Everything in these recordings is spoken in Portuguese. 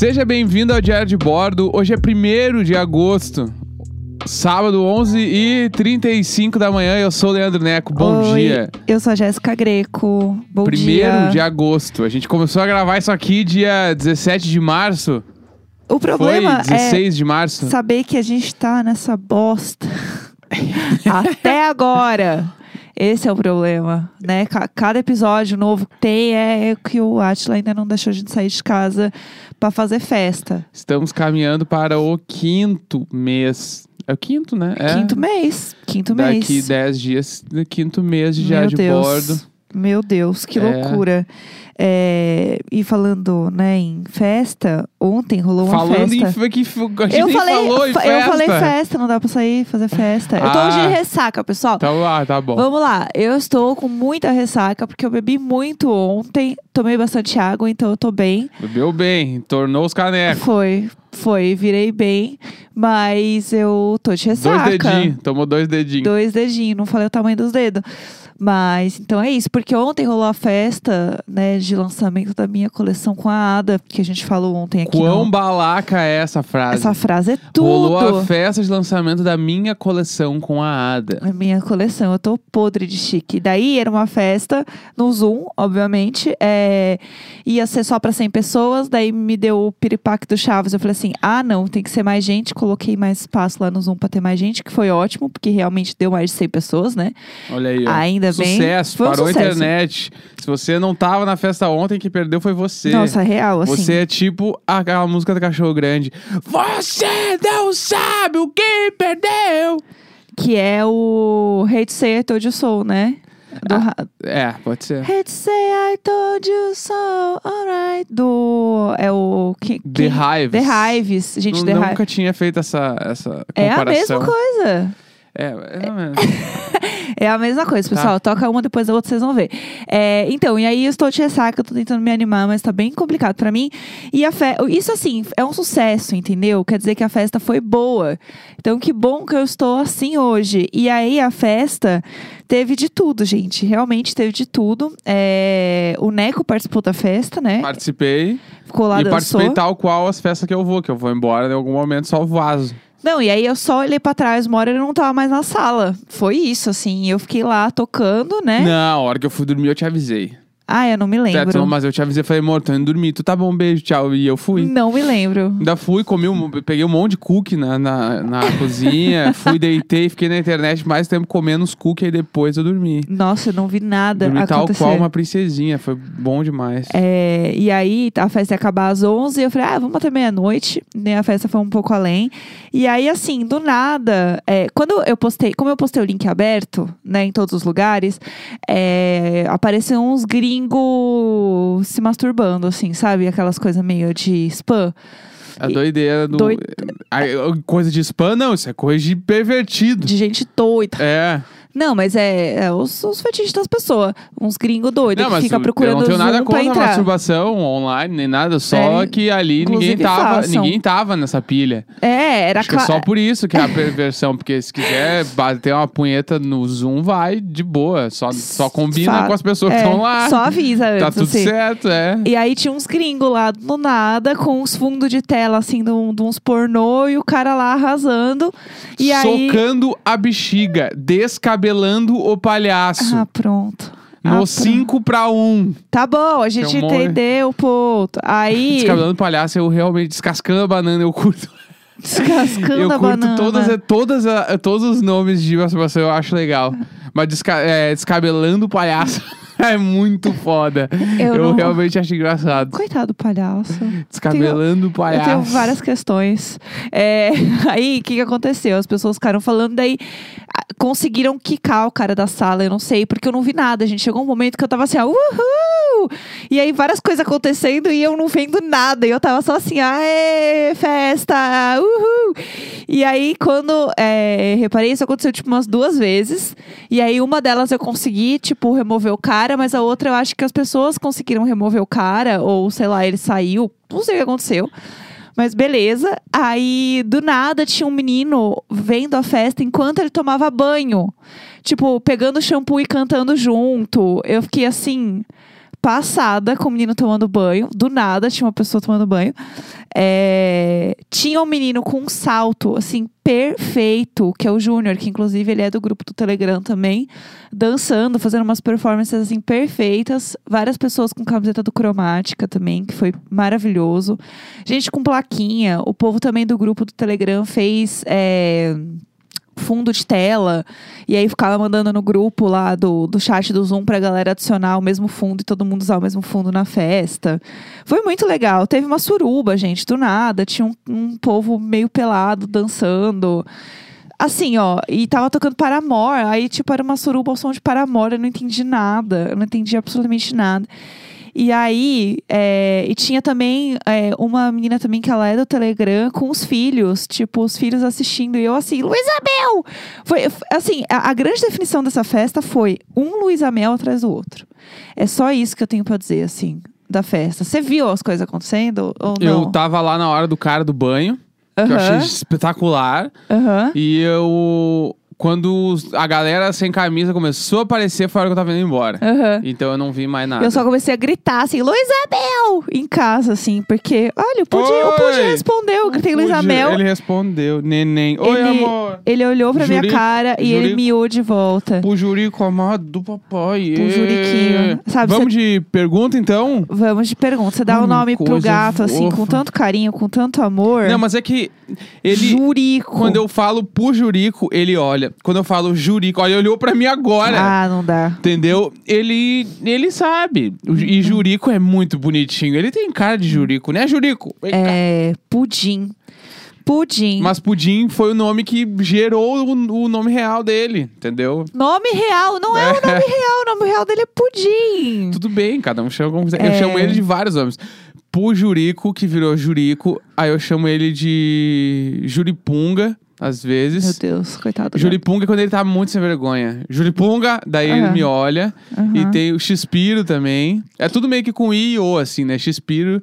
Seja bem-vindo ao Diário de Bordo. Hoje é 1 de agosto, sábado, 11 e 35 da manhã. Eu sou o Leandro Neco. Bom Oi, dia. Eu sou a Jéssica Greco. Bom 1 dia. de agosto. A gente começou a gravar isso aqui dia 17 de março. O problema Foi é 16 de março. saber que a gente tá nessa bosta até agora. Esse é o problema, né? Ca- Cada episódio novo que tem é que o Atila ainda não deixou a gente sair de casa pra fazer festa. Estamos caminhando para o quinto mês. É o quinto, né? É. Quinto mês. Quinto Daqui mês. 10 dias, do quinto mês de Diário Meu de Deus. Bordo. Meu Deus, que É. loucura. É, e falando, né, em festa, ontem rolou uma Falando festa. em. fe- Que, a gente Eu nem falei, falou em festa. eu falei festa, não dá pra sair fazer festa. Eu tô Ah. hoje de ressaca, pessoal. Então, ah, tá bom. Vamos lá, eu estou com muita ressaca porque eu bebi muito ontem, tomei bastante água, então eu tô bem. Bebeu bem, tornou os canecos. Foi, foi, virei bem, mas eu tô de ressaca. Dois dedinhos, tomou dois dedinhos. Dois dedinhos, não falei o tamanho dos dedos. Mas, então é isso, porque ontem rolou a festa, né, de lançamento da minha coleção com a Ada, que a gente falou ontem aqui. Quão no- balaca é essa frase? Essa frase é tudo. Rolou a festa de lançamento da minha coleção com a Ada. A minha coleção, eu tô podre de chique. Daí era uma festa no Zoom, obviamente. é, ia ser só pra 100 pessoas. Daí me deu o piripaque do Chaves. Eu falei assim: ah, não, tem que ser mais gente. Coloquei mais espaço lá no Zoom pra ter mais gente, que foi ótimo, porque realmente deu mais de 100 pessoas, né? Olha aí, ó. Ainda bem. Sucesso, Foi um parou a sucesso. internet. Se você não tava na festa ontem, quem perdeu foi você. Nossa, real, assim. Você é tipo aquela música do cachorro grande. Você não sabe o que perdeu. Que é o Hate Say I Told You So, né? Do, ra- É, pode ser. Hate Say I Told You So, alright. Do. É o. Que, The Hives. The Hives. Gente, The Hives. Nunca tinha feito essa, essa É a comparação. mesma coisa. É, é, mesmo. É a mesma coisa, Tá. pessoal. Toca uma depois da outra, vocês vão ver. É, então, e aí eu estou de ressaca, eu tô tentando me animar, mas tá bem complicado pra mim. E a fe... isso, assim, é um sucesso, entendeu? Quer dizer que a festa foi boa. Então, que bom que eu estou assim hoje. E aí, a festa teve de tudo, gente. Realmente teve de tudo. É, O Neco participou da festa, né? Participei. Ficou lá, e participei dançou. tal qual as festas que eu vou, que eu vou embora em algum momento só vazo. Não, e aí eu só olhei pra trás, uma hora ele não tava mais na sala. Foi isso, assim. Eu fiquei lá tocando, né? Não, a hora que eu fui dormir eu te avisei. Ah, eu não me Certo, lembro. não, mas eu te avisei, falei, amor, tô indo dormir. Tu tá bom, beijo, tchau. E eu fui. Não me lembro. Ainda fui, comi, um, peguei um monte de cookie na, na, na cozinha, fui, deitei, fiquei na internet mais tempo comendo os cookies e depois eu dormi. Nossa, eu não vi nada dormi tal acontecer. qual uma princesinha, foi bom demais. É, e aí, a festa ia acabar às 11, eu falei, ah, vamos até meia-noite. Né, a festa foi um pouco além. E aí, assim, do nada, é, quando eu postei, como eu postei o link aberto, né, em todos os lugares, é, apareceram uns gringos se masturbando, assim, sabe? Aquelas coisas meio de spam. A doideira do. Ai, coisa de spam, não, isso é coisa de pervertido. De gente doida. É. Não, mas é, é os, os fetiches das pessoas. Uns gringos doidos Não, que mas fica procurando eu não tenho Zoom nada pra contra a entrar. masturbação online, nem nada, só É, que ali ninguém inclusive tava, façam. ninguém tava nessa pilha. É, era Acho que é claro. só por isso que é a perversão, porque se quiser bater uma punheta no Zoom, vai de boa, só, só combina Fa- com as pessoas que é, estão lá. Só avisa antes, Tá tudo assim. certo, é. E aí tinha uns gringos lá do nada, com uns fundos de tela, assim, de, um- de uns pornô, e o cara lá arrasando. E aí. Socando a bexiga, descabelando o palhaço. Ah, pronto. Ah, no pronto. 5 pra 1. Um. Tá bom, a gente um entendeu o ponto. Aí. Descabelando o palhaço, eu realmente descascando a banana, eu curto. Descascando eu a curto banana. todas, todas, a- todos os nomes de masturbação, eu acho legal. Mas desca- é, descabelando o palhaço é muito foda. Eu Eu, não- realmente acho engraçado. Coitado do palhaço. Descabelando o palhaço. Eu tenho várias questões. É, aí, o que, que aconteceu? As pessoas ficaram falando, daí ah, conseguiram quicar o cara da sala, eu não sei, porque eu não vi nada. gente chegou um momento que eu tava assim, ó, uhul! E aí, várias coisas acontecendo e eu não vendo nada. E eu tava só assim, aê, festa, uhul! E aí, quando é, reparei, isso aconteceu tipo umas duas vezes. E aí, uma delas eu consegui, tipo, remover o cara, mas a outra eu acho que as pessoas conseguiram remover o cara, ou sei lá, ele saiu, não sei o que aconteceu. Mas beleza. Aí, do nada, tinha um menino vendo a festa enquanto ele tomava banho. Tipo, pegando shampoo e cantando junto. Eu fiquei assim. Passada com o menino tomando banho. Do nada tinha uma pessoa tomando banho. É, tinha um menino com um salto, assim, perfeito, que é o Júnior, que inclusive ele é do grupo do Telegram também, dançando, fazendo umas performances assim perfeitas. Várias pessoas com camiseta do Cromática também, que foi maravilhoso. Gente com plaquinha. O povo também do grupo do Telegram fez. É, fundo de tela. E aí ficava mandando no grupo lá do, do chat do Zoom pra galera adicionar o mesmo fundo e todo mundo usar o mesmo fundo na festa. Foi muito legal. Teve uma suruba, gente, do nada. Tinha um, um povo meio pelado dançando. Assim, ó, e tava tocando Paramore, aí, tipo, era uma suruba ao som de Paramore, eu não entendi nada, eu não entendi absolutamente nada. E aí, é, e tinha também é, uma menina também que ela é do Telegram com os filhos, tipo, os filhos assistindo. E eu assim, Luísa Mel! Foi, assim, a, a, grande definição dessa festa foi um Luísa Mel atrás do outro. É só isso que eu tenho pra dizer, assim, da festa. Você viu as coisas acontecendo ou não? Eu tava lá na hora do cara do banho. Uhum. Que eu achei espetacular. Uhum. E eu quando a galera sem camisa começou a aparecer, foi a hora que eu tava indo embora. Uhum. Então eu não vi mais nada. Eu só comecei a gritar assim, Luizabel! Em casa, assim, porque, olha, o Pudim, o Pudim respondeu. Eu gritei Luizabel. Ele respondeu, neném. Oi, ele, amor. Ele olhou pra Jurico, minha cara e Jurico, ele miou de volta. Pro Jurico amado do papai. Pro Juriquinho. Sabe, Vamos cê... de pergunta, então? Vamos de pergunta. Você dá o um nome pro gato, fofa. assim, com tanto carinho, com tanto amor. Não, mas é que ele... Jurico. Quando eu falo pro Jurico, ele olha. Quando eu falo Jurico, olha, ele olhou pra mim agora. Ah, não dá. Entendeu? Ele, ele sabe. E Jurico é muito bonitinho. Ele tem cara de Jurico, né, Jurico? Vem é, cá. Pudim. Pudim. Mas Pudim foi o nome que gerou o, o, nome real dele, entendeu? Nome real? Não é, é o nome real. O nome real dele é Pudim. Tudo bem, cada um chama como quiser. É. Eu chamo ele de vários nomes. Pujurico, que virou Jurico. Aí eu chamo ele de Juripunga às vezes. Meu Deus, coitado. Juripunga é quando ele tá muito sem vergonha. Juripunga, daí ele me olha. E tem o Xpiro também. É tudo meio que com I e O, assim, né? Xpiro.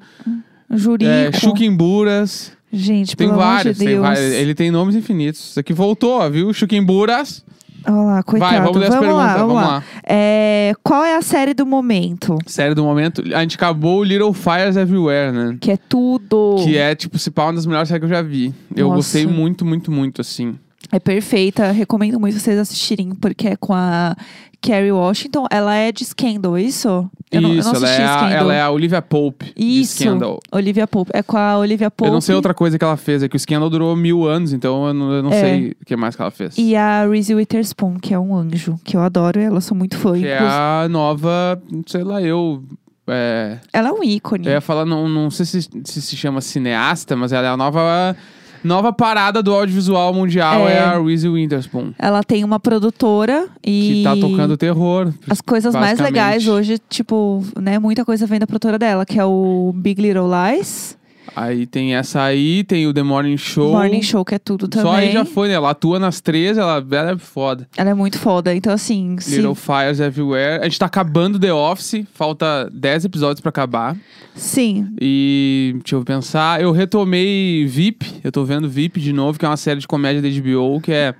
Jurico. É, Chuquimburas. Gente, tem pelo vários, amor de Deus. Tem vários. Ele tem nomes infinitos. Isso aqui voltou, ó, viu? Chuquimburas. Olha lá, coitado. Vai, vamos ler as vamos perguntas. Lá, vamos, vamos lá. lá. É, qual é a série do momento? Série do momento? A gente acabou o Little Fires Everywhere, né? Que é tudo. Que é, tipo, se pá, uma das melhores séries que eu já vi. Eu Nossa. gostei muito, muito, muito, assim. É perfeita, recomendo muito vocês assistirem, porque é com a Kerry Washington. Ela é de Scandal, é isso? Eu não, eu Isso, não ela é, a, ela é a Olivia Pope de Isso, Scandal. Olivia Pope. É com a Olivia Pope. Eu não sei outra coisa que ela fez, é que o Scandal durou mil anos, então eu não, eu não É. sei o que mais que ela fez. E a Reese Witherspoon, que é um anjo, que eu adoro ela, sou muito fã. Que é inclusive. a nova, sei lá, eu. É, Ela é um ícone. eu ia falar, não, não sei se, se se chama cineasta, mas ela é a nova, nova parada do audiovisual mundial, É. é, a Reese Witherspoon. Ela tem uma produtora e. Que tá tocando terror. As coisas mais legais hoje, tipo, né, muita coisa vem da produtora dela, que é o Big Little Lies, Aí tem essa aí, tem o The Morning Show. Morning Show, que é tudo também. Só aí já foi, né? Ela atua nas três, ela, ela é foda. Ela é muito foda. Então, assim, se... Little Fires Everywhere. A gente tá acabando The Office, falta 10 episódios pra acabar. sim. E deixa eu pensar, eu retomei VIP, eu tô vendo VIP de novo, que é uma série de comédia da HBO, que é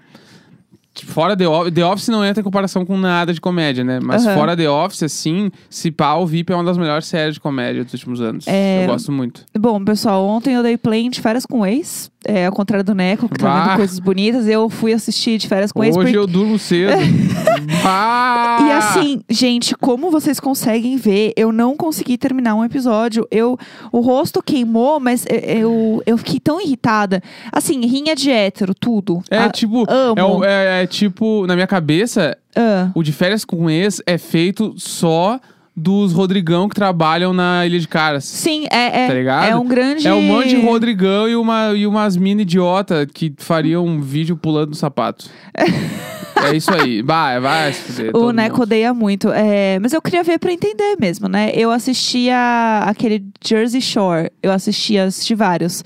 fora The Office, The Office não entra em comparação com nada de comédia, né? Mas Aham. fora The Office, assim, se pá, o VIP é uma das melhores séries de comédia dos últimos anos. É. Eu gosto muito. Bom, pessoal, ontem eu dei play de férias com o ex. É, ao contrário do Neco, que tá vendo coisas bonitas. Eu fui assistir de férias com o ex. Hoje porque- eu durmo cedo. E assim, gente, como vocês conseguem ver, eu não consegui terminar um episódio. Eu, o rosto queimou, mas eu, eu, fiquei tão irritada. Assim, rinha de hétero, tudo. É Ah, tipo, amo. é, é- é tipo, na minha cabeça, ah, o de férias com ex é feito só dos Rodrigão que trabalham na Ilha de Caras. sim, é, é, Tá ligado? é um grande. É um monte de Rodrigão e, uma, e umas mina idiota que fariam um vídeo pulando no sapato. é isso aí. Vai, vai se fuder. O todo Neco mundo. odeia muito. É, mas eu queria ver pra entender mesmo, né? Eu assistia aquele Jersey Shore. Eu assistia, assisti vários.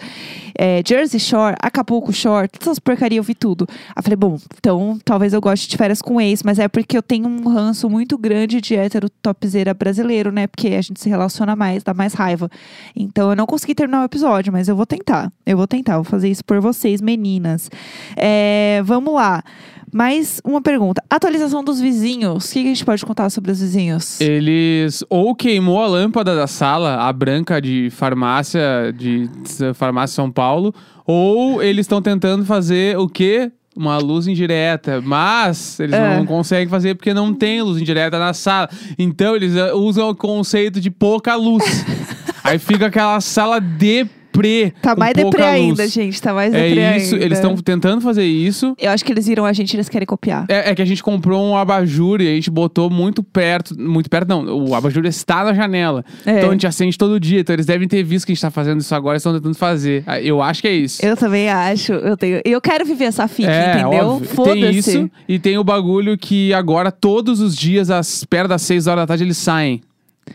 é, Jersey Shore, Acapulco Shore, todas essas porcarias eu vi tudo. Aí falei, bom, então talvez eu goste de férias com ex, mas é porque eu tenho um ranço muito grande de hétero topzera brasileiro, né? Porque a gente se relaciona mais, dá mais raiva. Então eu não consegui terminar o episódio, mas eu vou tentar. Eu vou tentar, vou fazer isso por vocês, meninas. É, vamos lá. Mais uma pergunta. Atualização dos vizinhos. O que a gente pode contar sobre os vizinhos? Eles ou queimou a lâmpada da sala, a branca de farmácia de farmácia São Paulo, ou eles estão tentando fazer o quê? Uma luz indireta, mas eles É. não conseguem fazer porque não tem luz indireta na sala. Então eles eh, usam o conceito de pouca luz. Aí fica aquela sala deprê. Tá mais deprê luz. ainda, gente. Tá mais É deprê isso, ainda. eles estão tentando fazer isso. Eu acho que eles viram a gente e eles querem copiar. É, é que a gente comprou um abajur e a gente botou muito perto. Muito perto, não. O abajur está na janela. É. Então a gente acende todo dia. Então eles devem ter visto que a gente tá fazendo isso agora e estão tentando fazer. Ah, Eu acho que é isso. Eu também acho. Eu tenho. Eu quero viver essa fica, é, entendeu? óbvio. Tem Foda-se. isso e tem o bagulho que agora todos os dias, às perto das 6 horas da tarde, eles saem.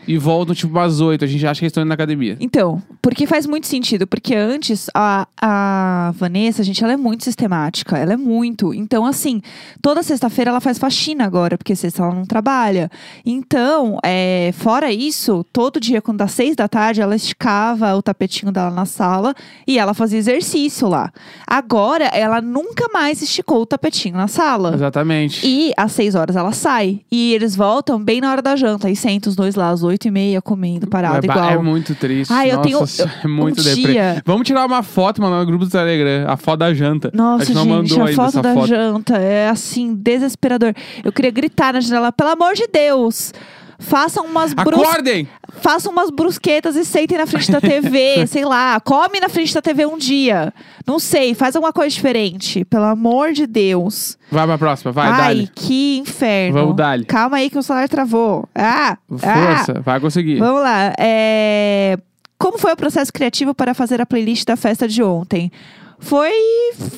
E voltam tipo às 8. A gente acha que eles estão indo na academia. Então, porque faz muito sentido. Porque antes, a, a Vanessa, gente, ela é muito sistemática. Ela é muito. Então, assim, toda sexta-feira ela faz faxina agora, porque sexta ela não trabalha. Então, é, fora isso, todo dia, quando dá seis da tarde, ela esticava o tapetinho dela na sala e ela fazia exercício lá. Agora, ela nunca mais esticou o tapetinho na sala. Exatamente. E às seis horas ela sai. E eles voltam bem na hora da janta. E sentam os dois lá, oito e meia, comendo, parado, é, igual. é muito triste. Eu Nossa, tenho- senhora, é muito um dia- Vamos tirar uma foto mandar no grupo do Telegram. A foto da janta. Nossa, a gente não mandou a foto da foto. janta é assim, desesperador. Eu queria gritar na janela, pelo amor de Deus! Façam umas, brus... Acordem! Façam umas brusquetas e sentem na frente da TV, sei lá. Come na frente da TV um dia. Não sei, faz alguma coisa diferente. Pelo amor de Deus. Vai pra próxima, vai, Ai, dale. que inferno. Vamos, dale. Calma aí que o celular travou. Ah! ah. Força, vai conseguir. Vamos lá. É, Como foi o processo criativo para fazer a playlist da festa de ontem? Foi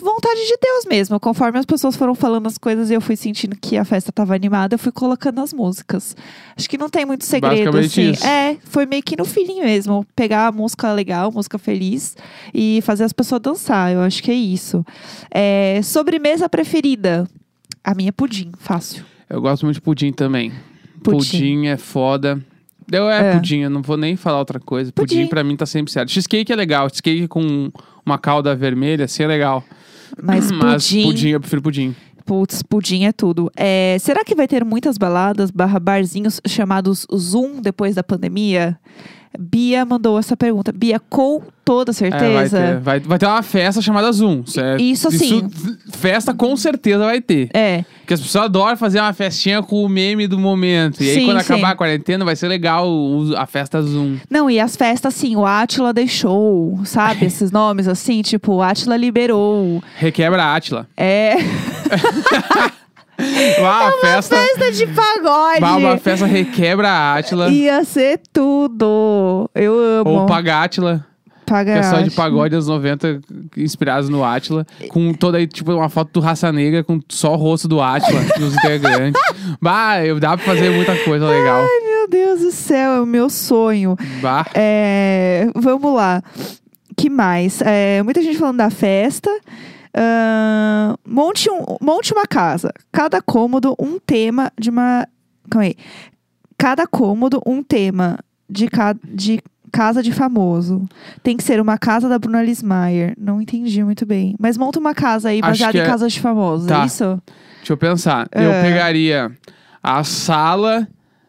vontade de Deus mesmo. Conforme as pessoas foram falando as coisas e eu fui sentindo que a festa estava animada, eu fui colocando as músicas. Acho que não tem muito segredo, assim. isso. É, foi meio que no feeling mesmo. Pegar a música legal, música feliz e fazer as pessoas dançar. Eu acho que é isso. É, Sobremesa preferida? A minha é pudim, fácil. Eu gosto muito de pudim também. Pudim. Pudim, é foda. Eu é, É. pudim, eu não vou nem falar outra coisa. Pudim, Pudim. pra mim tá sempre certo. Cheesecake é legal, cheesecake com uma calda vermelha, assim é legal. Mas, Mas pudim, pudim, eu prefiro pudim. Putz, pudim é tudo. É, será que vai ter muitas baladas barra barzinhos chamados Zoom depois da pandemia? Bia mandou essa pergunta. Bia, com toda É, vai, certeza. ter, vai, vai ter uma festa chamada Zoom. certo? Isso sim. festa com certeza vai ter. É, Porque as pessoas adoram fazer uma festinha com o meme do momento. E aí, Sim, quando sim. acabar a quarentena, vai ser legal a festa Zoom. não, e as festas assim, o Átila deixou, sabe? Esses nomes assim, tipo, o Átila liberou. Requebra a Átila. É. Vá, a festa. Festa de pagode. Uma festa requebra a Átila. Ia ser tudo. Eu amo. Ou Paga Átila. Paga Que é só de pagode anos 90, inspirados no Átila. Com toda aí, tipo, uma foto do Raça Negra com só o rosto do Átila nos integrantes. Bah, eu dá pra fazer muita coisa legal. Meu Deus do céu, é o meu sonho. Bah. É, vamos lá. que mais? É, muita gente falando da festa. Monte, um, monte uma casa. Cada cômodo, um tema de uma. Calma aí. Cada cômodo, um tema de, ca, de casa de famoso. Tem que ser uma casa da Bruna Lismayer. Não entendi muito bem. Mas monta uma casa aí baseada em é- casas de famosos. Tá. É isso? Deixa eu pensar. Eu É. pegaria a sala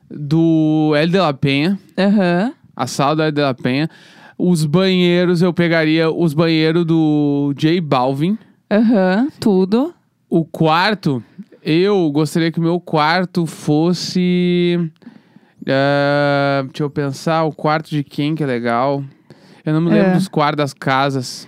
do L de la Penha. Aham. A sala do L de la Penha. Os banheiros, eu pegaria os banheiros do J Balvin. Aham. Tudo. O quarto, eu gostaria que o meu quarto fosse. ah, deixa eu pensar, o quarto de quem que é legal. Eu não me lembro É. dos quartos das casas.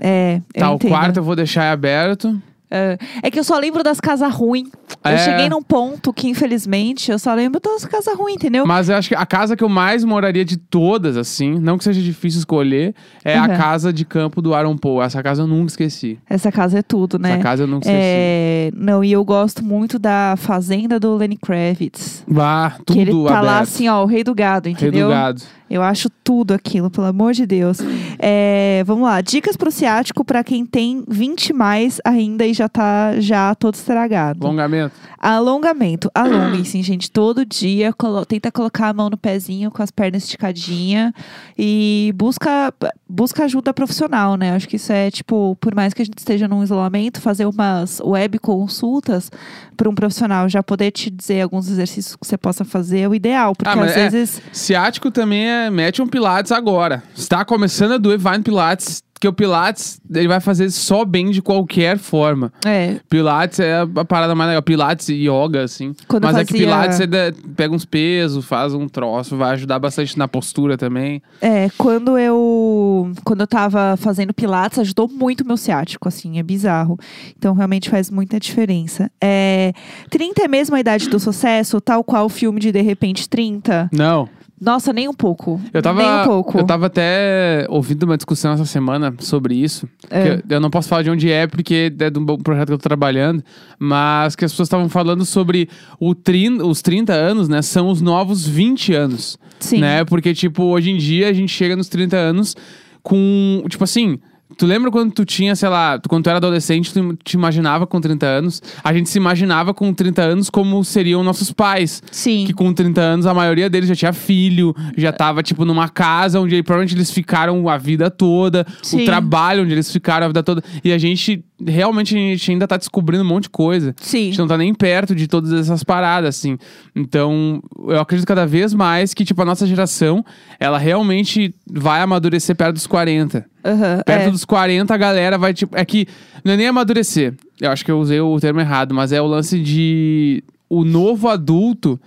É. eu Tá, o entendo. quarto eu vou deixar aberto. É. É que eu só lembro das casas ruins. Eu É. cheguei num ponto que, infelizmente, eu só lembro das casas ruins, entendeu? Mas eu acho que a casa que eu mais moraria de todas, assim, não que seja difícil escolher, é Uhum. a casa de campo do Aaron Paul. Essa casa eu nunca esqueci. Essa casa é tudo, né? Essa casa eu nunca esqueci. É, não, e eu gosto muito da fazenda do Lenny Kravitz. Vá, que ele tudo tá lá aberto. assim, ó, o rei do gado, Rei entendeu? do gado. Eu acho tudo aquilo, pelo amor de Deus. É, vamos lá. Dicas pro ciático pra quem tem 20 mais ainda e já tá já todo estragado. Alongamento. Alongamento. Alonguem-se, gente. Todo dia colo- tenta colocar a mão no pezinho com as pernas esticadinhas e busca, busca ajuda profissional, né? Acho que isso é, tipo, por mais que a gente esteja num isolamento, fazer umas web consultas para um profissional já poder te dizer alguns exercícios que você possa fazer é o ideal. Porque Ah, às é- vezes. Ciático também é. Mete um Pilates agora. Está começando a doer, vai no Pilates. Porque o Pilates, ele vai fazer só bem de qualquer forma. É, Pilates é a parada mais legal. Pilates e yoga, assim. Quando Mas é que fazia- Pilates você pega uns pesos, faz um troço, vai ajudar bastante na postura também. É, quando eu quando eu tava fazendo pilates, ajudou muito o meu ciático, assim, é bizarro. Então realmente faz muita diferença. É, 30 é mesmo a idade do sucesso, tal qual o filme de De repente 30? Não. Nossa, nem um pouco. Eu tava, nem um pouco. eu tava até ouvindo uma discussão essa semana sobre isso. É. eu, eu não posso falar de onde é, porque é de um projeto que eu tô trabalhando. Mas que as pessoas estavam falando sobre o trin, os 30 anos, né? São os novos 20 anos. Sim. Né? Porque, tipo, hoje em dia a gente chega nos 30 anos com. Tipo assim. Tu lembra quando tu tinha, sei lá, tu- quando tu era adolescente, tu te imaginava com 30 anos? A gente se imaginava com 30 anos como seriam nossos pais. Sim. Que com 30 anos, a maioria deles já tinha filho, já tava, tipo, numa casa onde provavelmente eles ficaram a vida toda, Sim. o trabalho onde eles ficaram a vida toda. E a gente, realmente, a gente ainda tá descobrindo um monte de coisa. A Sim. gente não tá nem perto de todas essas paradas, assim. Então, eu acredito cada vez mais que, tipo, a nossa geração, ela realmente vai amadurecer perto dos 40. Aham, Perto é. dos 40, a galera vai, tipo. É que não é nem amadurecer. Eu acho que eu usei o termo errado, mas é o lance de. O novo adulto,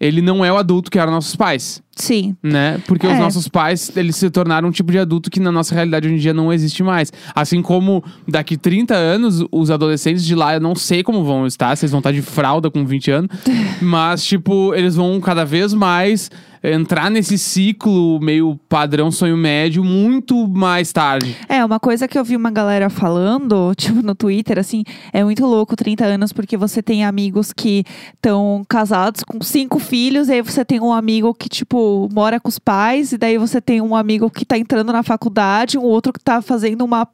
ele não é o adulto que eram nossos pais, Sim. né? Porque os É. nossos pais, eles se tornaram um tipo de adulto que na nossa realidade hoje em dia não existe mais. Assim como daqui 30 anos, os adolescentes de lá, eu não sei como vão estar, se eles vão estar de fralda com 20 anos, mas, tipo, eles vão cada vez mais entrar nesse ciclo meio padrão sonho médio muito mais tarde. É, uma coisa que eu vi uma galera falando, tipo, no Twitter, assim, é muito louco 30 anos, porque você tem amigos que estão casados com cinco filhos, e aí você tem um amigo que, tipo, mora com os pais, e daí você tem um amigo que tá entrando na faculdade, um outro que tá fazendo uma,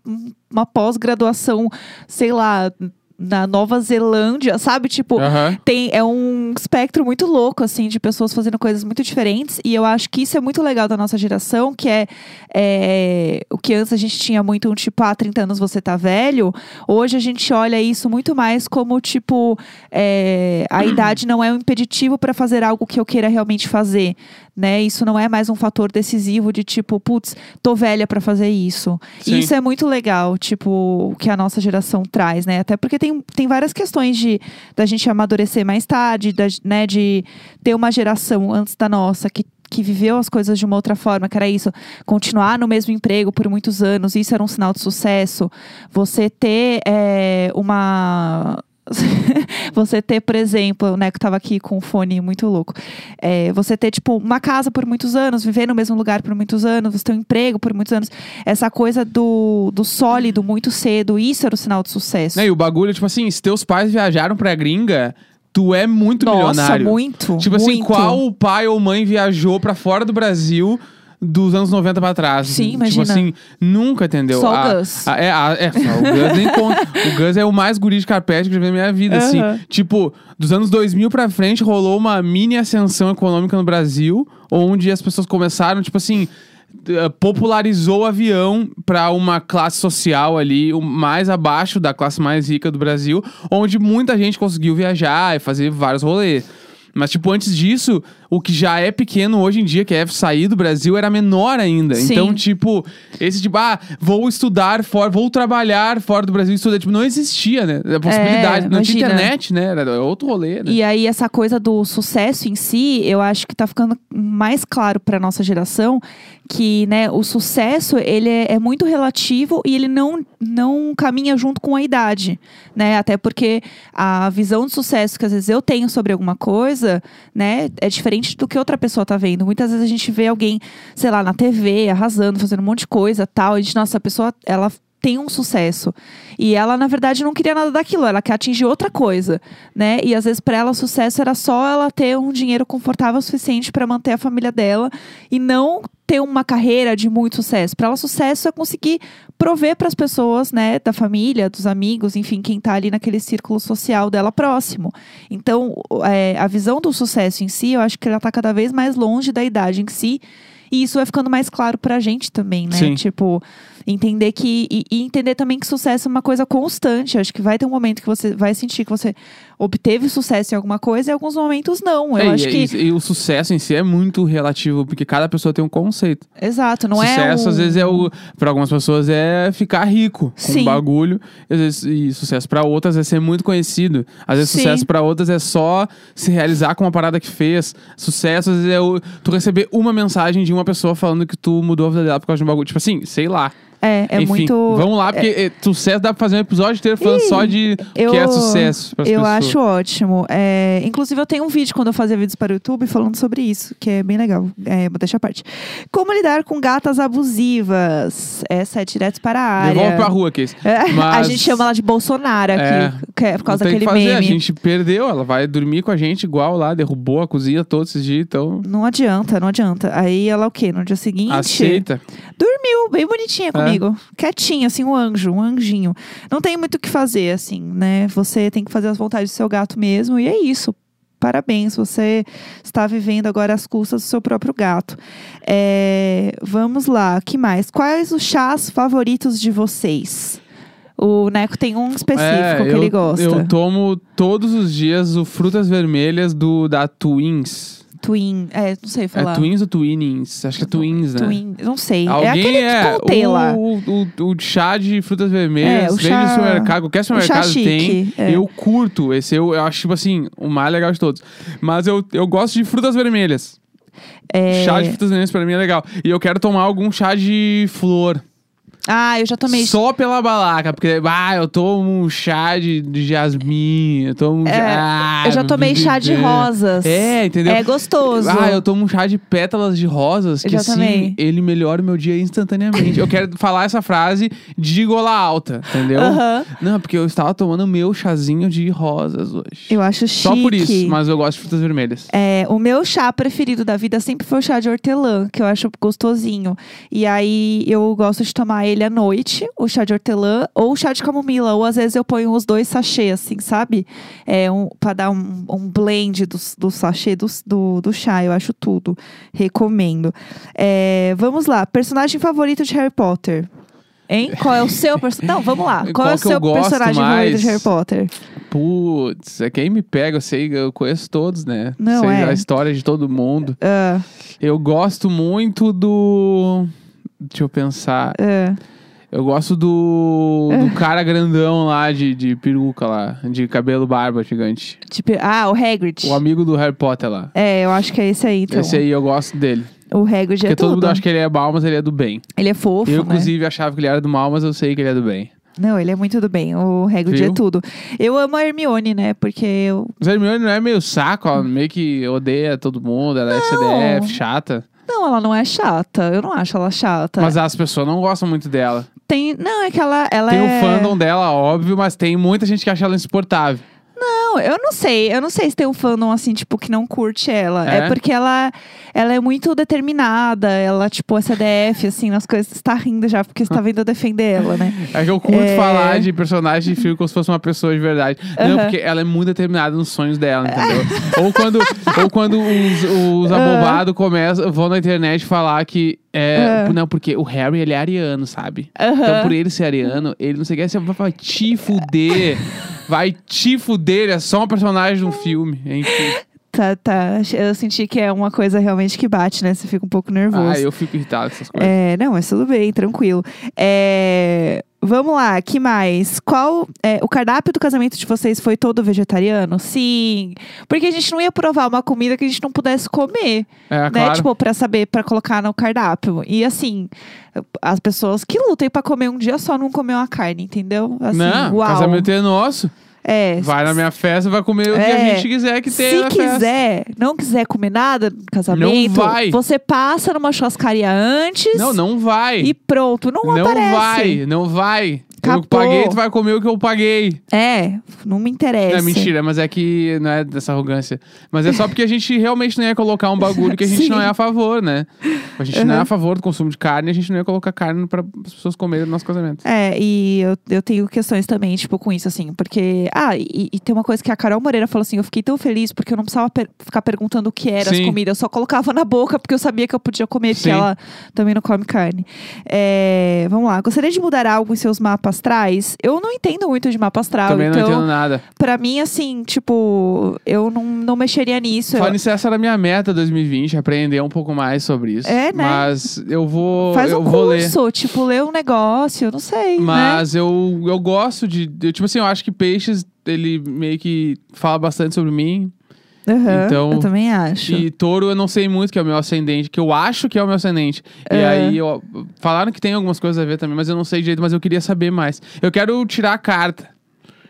uma pós-graduação, sei lá, na Nova Zelândia, sabe? Tipo, Aham. tem, é um espectro muito louco, assim, de pessoas fazendo coisas muito diferentes. E eu acho que isso é muito legal da nossa geração, que é, é, o que antes a gente tinha muito um tipo, ah, 30 anos você tá velho. Hoje a gente olha isso muito mais como, tipo, é, a idade não é um impeditivo para fazer algo que eu queira realmente fazer, né? Isso não é mais um fator decisivo de tipo, putz, tô velha para fazer isso. Sim. E isso é muito legal, tipo, o que a nossa geração traz, né? Até porque tem, tem várias questões de da gente amadurecer mais tarde, da, né, de ter uma geração antes da nossa que que viveu as coisas de uma outra forma, que era isso, continuar no mesmo emprego por muitos anos, isso era um sinal de sucesso. Você ter é, uma você ter, por exemplo, o Neco tava aqui com um fone muito louco. É, você ter, tipo, uma casa por muitos anos, viver no mesmo lugar por muitos anos, você ter um emprego por muitos anos. Essa coisa do, do sólido muito cedo, isso era o sinal de sucesso. Né, E o bagulho, tipo assim, se teus pais viajaram pra gringa, tu é muito Nossa, milionário. muito. Tipo assim, muito. qual pai ou mãe viajou pra fora do Brasil dos anos 90 pra trás? Sim, Tipo imagina. assim, nunca, entendeu? Só o A- Gus. a- é, a- é, só o Gus nem conta. O Gus é o mais guri de carpete que eu já vi na minha vida, assim. Tipo, dos anos 2000 pra frente, rolou uma mini ascensão econômica no Brasil, onde as pessoas começaram, tipo assim... eh, Popularizou o avião pra uma classe social ali, o mais abaixo da classe mais rica do Brasil, onde muita gente conseguiu viajar e fazer vários rolês. Mas, tipo, antes disso, o que já é pequeno hoje em dia, que é sair do Brasil, era menor ainda. Sim. Então, tipo, esse tipo, ah, vou estudar fora, vou trabalhar fora do Brasil estudar. Tipo, não existia, né? A possibilidade. não tinha É, internet, né? Era outro rolê, né? E aí, essa coisa do sucesso em si, eu acho que tá ficando mais claro pra nossa geração que, né, o sucesso, ele é, é muito relativo e ele não, não caminha junto com a idade, né? Até porque a visão de sucesso que às vezes eu tenho sobre alguma coisa, né, é diferente do que outra pessoa tá vendo. Muitas vezes a gente vê alguém, sei lá, na TV, arrasando, fazendo um monte de coisa, tal, e gente, nossa, a pessoa, ela tem um sucesso. E ela, na verdade, não queria nada daquilo, ela quer atingir outra coisa, né? E às vezes para ela sucesso era só ela ter um dinheiro confortável o suficiente para manter a família dela e não ter uma carreira de muito sucesso. Para ela sucesso é conseguir prover para as pessoas, né, da família, dos amigos, enfim, quem tá ali naquele círculo social dela próximo. Então, é, a visão do sucesso em si, eu acho que ela tá cada vez mais longe da idade em si. E isso vai ficando mais claro pra gente também, né? Sim. Tipo, entender que. E, e entender também que sucesso é uma coisa constante. Acho que vai ter um momento que você vai sentir que você obteve sucesso em alguma coisa e em alguns momentos não. Eu É, acho e, que. e- e o sucesso em si é muito relativo, porque cada pessoa tem um conceito. Exato, não sucesso, é. às um- vezes, é o. Pra algumas pessoas é ficar rico com Sim. um bagulho. Às vezes, e sucesso pra outras é ser muito conhecido. Às vezes, Sim. sucesso pra outras é só se realizar com uma parada que fez. Sucesso, às vezes, é o, tu receber uma mensagem de uma pessoa falando que tu mudou a vida dela por causa de um bagulho. Tipo assim, sei lá. É, é Enfim, muito. Vamos lá, porque eh, sucesso dá pra fazer um episódio inteiro falando Ih, só de o eu- que é sucesso Eu pessoas. acho ótimo. É, inclusive, eu tenho um vídeo quando eu fazia vídeos para o YouTube falando sobre isso, que é bem legal. É, vou deixar a parte. Como lidar com gatas abusivas? Essa é direto para a área. Devolve pra rua, Case. É, Mas- A gente chama ela de Bolsonaro aqui, É. é por causa daquele que fazer, meme. A gente perdeu, ela vai dormir com a gente igual lá, derrubou a cozinha todos esses dias, então Não adianta, não adianta. Aí ela o quê? No dia seguinte. aceita. Dormiu, bem bonitinha comigo. Quietinha, assim, um anjo, um anjinho. Não tem muito o que fazer, assim, né? Você tem que fazer as vontades do seu gato mesmo, e é isso. Parabéns, você está vivendo agora às custas do seu próprio gato. É, vamos lá, que mais? Quais os chás favoritos de vocês? O Neco tem um específico É, que eu, ele gosta. Eu tomo todos os dias o Frutas Vermelhas do da Twins. Twin, é, não sei falar. É Twins ou Twinings? Acho que é Twins, né? Twin, não sei. Alguém é aquele é, que contei o, lá. O, o, o chá de frutas vermelhas, É, o chá- o supermercado, qualquer supermercado tem. é. Eu curto esse, eu, eu acho, tipo assim, o mais legal de todos. Mas eu, eu gosto de frutas vermelhas. É... Chá de frutas vermelhas pra mim é legal. E eu quero tomar algum chá de flor. Ah, eu já tomei. Só pela balaca, porque, ah, eu tomo um chá de, de jasmim, eu tomo um É, chá... eu já tomei chá de rosas. É, entendeu? É gostoso. Ah, eu tomo um chá de pétalas de rosas, que assim, tomei. ele melhora o meu dia instantaneamente. eu quero falar essa frase de gola alta, entendeu? Aham. Não, porque eu estava tomando meu chazinho de rosas hoje. Eu acho chique. Só por isso, mas eu gosto de frutas vermelhas. É, o meu chá preferido da vida sempre foi o chá de hortelã, que eu acho gostosinho. E aí eu gosto de tomar ele à noite, o chá de hortelã, ou o chá de camomila. Ou às vezes eu ponho os dois sachês, assim, sabe? É, um, pra dar um, um blend do, do sachê do, do, do chá. Eu acho tudo. Recomendo. É, vamos lá. Personagem favorito de Harry Potter? Hein? Qual é o seu personagem? Não, vamos lá. Qual, Qual é o seu personagem favorito mais? de Harry Potter? Putz, é quem me pega, eu sei, eu conheço todos, né? Não, sei é. a história de todo mundo. Ah, Eu gosto muito do. Deixa eu pensar. ah. Eu gosto do. do cara grandão lá de, de peruca lá, de cabelo barba gigante. Tipo, ah, o Hagrid. O amigo do Harry Potter lá. É, eu acho que é esse aí, então. Esse aí eu gosto dele. O Hagrid Porque é todo tudo. mundo acha que ele é mal, mas ele é do bem. Ele é fofo, eu, né? inclusive, achava que ele era do mal, mas eu sei que ele é do bem. Não, ele é muito do bem. O Hagrid Viu? é tudo. Eu amo a Hermione, né? Porque eu... Mas a Hermione não é meio saco, ela meio que odeia todo mundo, ela é CDF, chata. Não, ela não é chata. Eu não acho ela chata. Mas as pessoas não gostam muito dela. Tem... Não, é que ela, ela Tem é... o fandom dela, óbvio, mas tem muita gente que acha ela insuportável. Não, eu não sei. Eu não sei se tem um fandom, assim, tipo, que não curte ela. É, É? porque ela, ela é muito determinada. Ela, tipo, é CDF, assim, nas coisas. Você tá rindo já, porque você tá vindo defender ela, né? É que eu curto É. falar de personagem de filme como se fosse uma pessoa de verdade. Não, porque ela é muito determinada nos sonhos dela, entendeu? ou quando, ou quando os, os abobados começam, vão na internet falar que. É, Ah. Não, porque o Harry, ele é ariano, sabe? Aham. Então, por ele ser ariano, ele não sei o que, você vai te fuder. Vai te fuder, ele é só um personagem de um filme. Enfim. Tá, tá. Eu senti que é uma coisa realmente que bate, né? Você fica um pouco nervoso. Ah, eu fico irritado com essas coisas. É, não, mas tudo bem, tranquilo. É, vamos lá, que mais? Qual é, o cardápio do casamento de vocês foi todo vegetariano? Sim, porque a gente não ia provar uma comida que a gente não pudesse comer, É, né? claro. Tipo, pra saber, pra colocar no cardápio. E assim, as pessoas que lutem pra comer um dia só não comer uma carne, entendeu? Assim, não, uau. casamento é nosso. É. Vai na minha festa, vai comer o que a É. gente quiser que tenha Se na festa. quiser, não quiser comer nada no casamento, Não vai. você passa numa churrascaria antes Não, não vai. e pronto. Não, não aparece. vai, não vai. Eu Acabou. paguei, tu vai comer o que eu paguei. É, não me interessa. Não, é mentira, mas é que não é dessa arrogância. Mas é só porque a gente realmente não ia colocar um bagulho que a gente não é a favor, né? A gente não é Uhum. a favor do consumo de carne, a gente não ia colocar carne para as pessoas comerem no nosso casamento. É, e eu, eu tenho questões também, tipo, com isso, assim, porque. Ah, e, e tem uma coisa que a Carol Moreira falou assim: eu fiquei tão feliz porque eu não precisava per- ficar perguntando o que era as Sim. comidas, eu só colocava na boca porque eu sabia que eu podia comer, porque Sim. ela também não come carne. É, vamos lá, gostaria de mudar algo em seus mapas astrais? Eu não entendo muito de mapa astral, Também não então, entendo nada. pra mim, assim, tipo, eu não, não mexeria nisso. Eu- Falando nisso, essa era a minha meta 2020, aprender um pouco mais sobre isso. É, né? Mas eu vou, Faz eu um vou ler. curso, tipo, ler um negócio, não sei, né? Mas eu, eu gosto de, eu, Tipo assim, eu acho que peixes, ele meio que fala bastante sobre mim. Aham, então, eu também acho. E touro eu não sei muito que é o meu ascendente, que eu acho que é o meu ascendente. E aí, eu, falaram que tem algumas coisas a ver também, mas eu não sei direito, mas eu queria saber mais. Eu quero tirar a carta.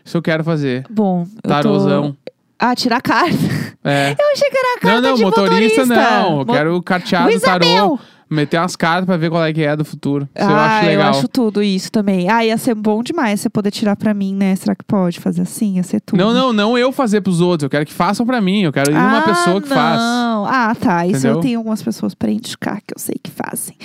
Isso eu quero fazer. Bom, eu tô... Tarozão. Ah, tirar a carta. É. Eu achei que era a Não, carta não, de motorista, não. Eu Mo- quero carteado tarô. Meter umas cartas pra ver qual é que é do futuro. Isso eu ah, acho legal. eu acho tudo isso também. Ah, ia ser bom demais você poder tirar pra mim, né? Será que pode fazer assim? Ia ser tudo. Não, não, não eu fazer pros outros. Eu quero que façam pra mim. Eu quero ir numa Ah, pessoa que faz. não. Ah, tá. Isso Entendeu? eu tenho algumas pessoas pra indicar que eu sei que fazem.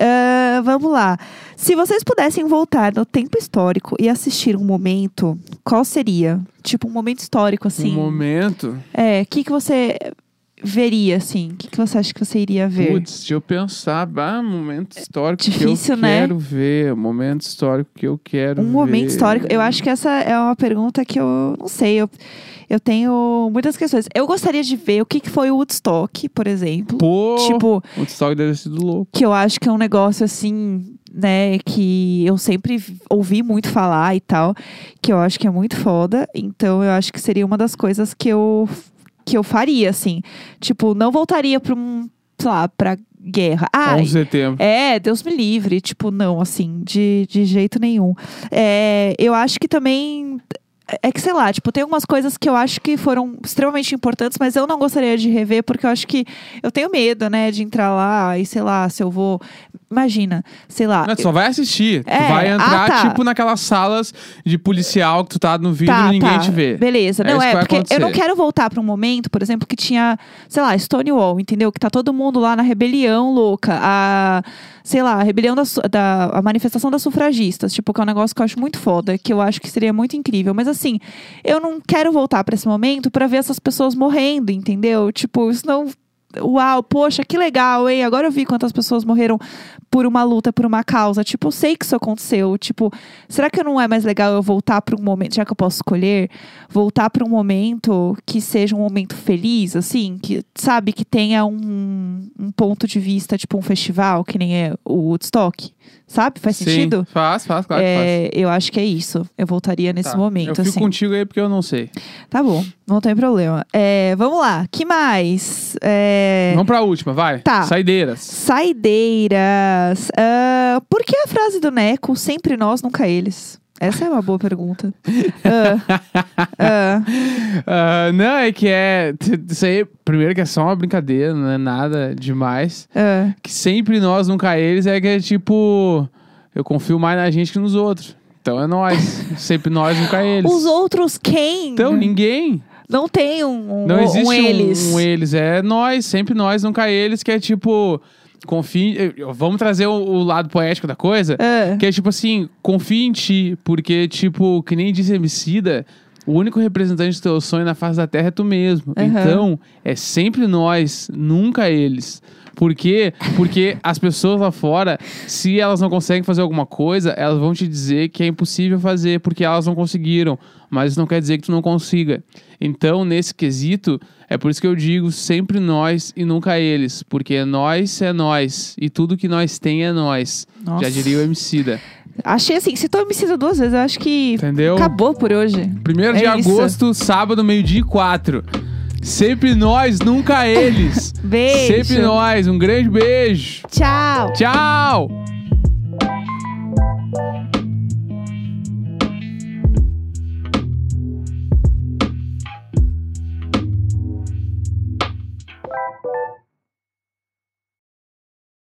Ah, vamos lá. Se vocês pudessem voltar no tempo histórico e assistir um momento, qual seria? Tipo, um momento histórico, assim. Um momento. É, o que, que você veria, assim? O que, que você acha que você iria ver? Putz, deixa eu pensar. Ah, momento histórico que Difícil, eu né? quero ver. Momento histórico que eu quero Um ver. momento histórico. Eu acho que essa é uma pergunta que eu não sei. Eu, eu tenho muitas questões. Eu gostaria de ver o que, que foi o Woodstock, por exemplo. Pô, Tipo, o histórico deve ter sido louco. que eu acho que é um negócio assim, né, que eu sempre ouvi muito falar e tal, que eu acho que é muito foda. Então eu acho que seria uma das coisas que eu que eu faria, assim. Tipo, não voltaria pra um, sei lá, pra guerra. Ah, 11 de setembro. é, Deus me livre. Tipo, não, assim, de, de jeito nenhum. É, eu acho que também. É que, sei lá, tipo, tem algumas coisas que eu acho que foram extremamente importantes, mas eu não gostaria de rever, porque eu acho que eu tenho medo, né, de entrar lá e, sei lá, se eu vou. Imagina, sei lá. Não, tu só vai assistir. É, tu vai entrar, ah, tá. tipo, naquelas salas de policial que tu tá no vídeo Tá, e ninguém tá. te vê. Beleza. É não, é, porque eu não acontecer. quero voltar pra um momento, por exemplo, que tinha, sei lá, Stonewall, entendeu? Que tá todo mundo lá na rebelião louca. A, sei lá, a rebelião da, da a manifestação das sufragistas. Tipo, que é um negócio que eu acho muito foda, que eu acho que seria muito incrível. Mas assim, eu não quero voltar pra esse momento pra ver essas pessoas morrendo, entendeu? Tipo, isso não. Uau, poxa, que legal, hein? Agora eu vi quantas pessoas morreram por uma luta, por uma causa. Tipo, eu sei que isso aconteceu. Tipo, será que não é mais legal eu voltar para um momento, já que eu posso escolher, voltar para um momento que seja um momento feliz, assim, que sabe que tenha um, um ponto de vista, tipo um festival, que nem é o Woodstock, sabe? Faz Sim, sentido? Faz, faz, claro que faz. É, eu acho que é isso. Eu voltaria nesse Tá, momento, Eu fico assim. contigo aí porque eu não sei. Tá bom, não tem problema. É, vamos lá, que mais? É, Vamos pra última, vai. Tá. Saideiras. Saideiras. Ah, por que a frase do Neco, sempre nós, nunca eles? Essa é uma boa pergunta. Ah, ah, Ah, não, é que é. Isso aí, primeiro que é só uma brincadeira, não é nada demais. ah. Que sempre nós, nunca eles, é que é tipo. Eu confio mais na gente que nos outros. Então é nós. sempre nós, nunca eles. Os outros quem? Então, ninguém. Não tem um, um, Não existe um eles. um eles. É nós, sempre nós, nunca eles, que é tipo. Confie. eh, Vamos trazer o, o lado poético da coisa. Ah, Que é tipo assim, confia em ti, porque, tipo, que nem disse Emicida, o único representante do teu sonho na face da terra é tu mesmo. Aham. Então, é sempre nós, nunca eles. Por quê? Porque as pessoas lá fora, se elas não conseguem fazer alguma coisa, elas vão te dizer que é impossível fazer, porque elas não conseguiram. Mas isso não quer dizer que tu não consiga. Então, nesse quesito, é por isso que eu digo sempre nós e nunca eles. Porque nós é nós. E tudo que nós tem é nós. Nossa. Já diria o Emicida. Achei assim, se tu homicida duas vezes, eu acho que Entendeu? acabou por hoje. Primeiro É de isso. agosto, sábado, meio-dia e quatro. Sempre nós, nunca eles. Beijo. Sempre nós. Um grande beijo. Tchau. Tchau!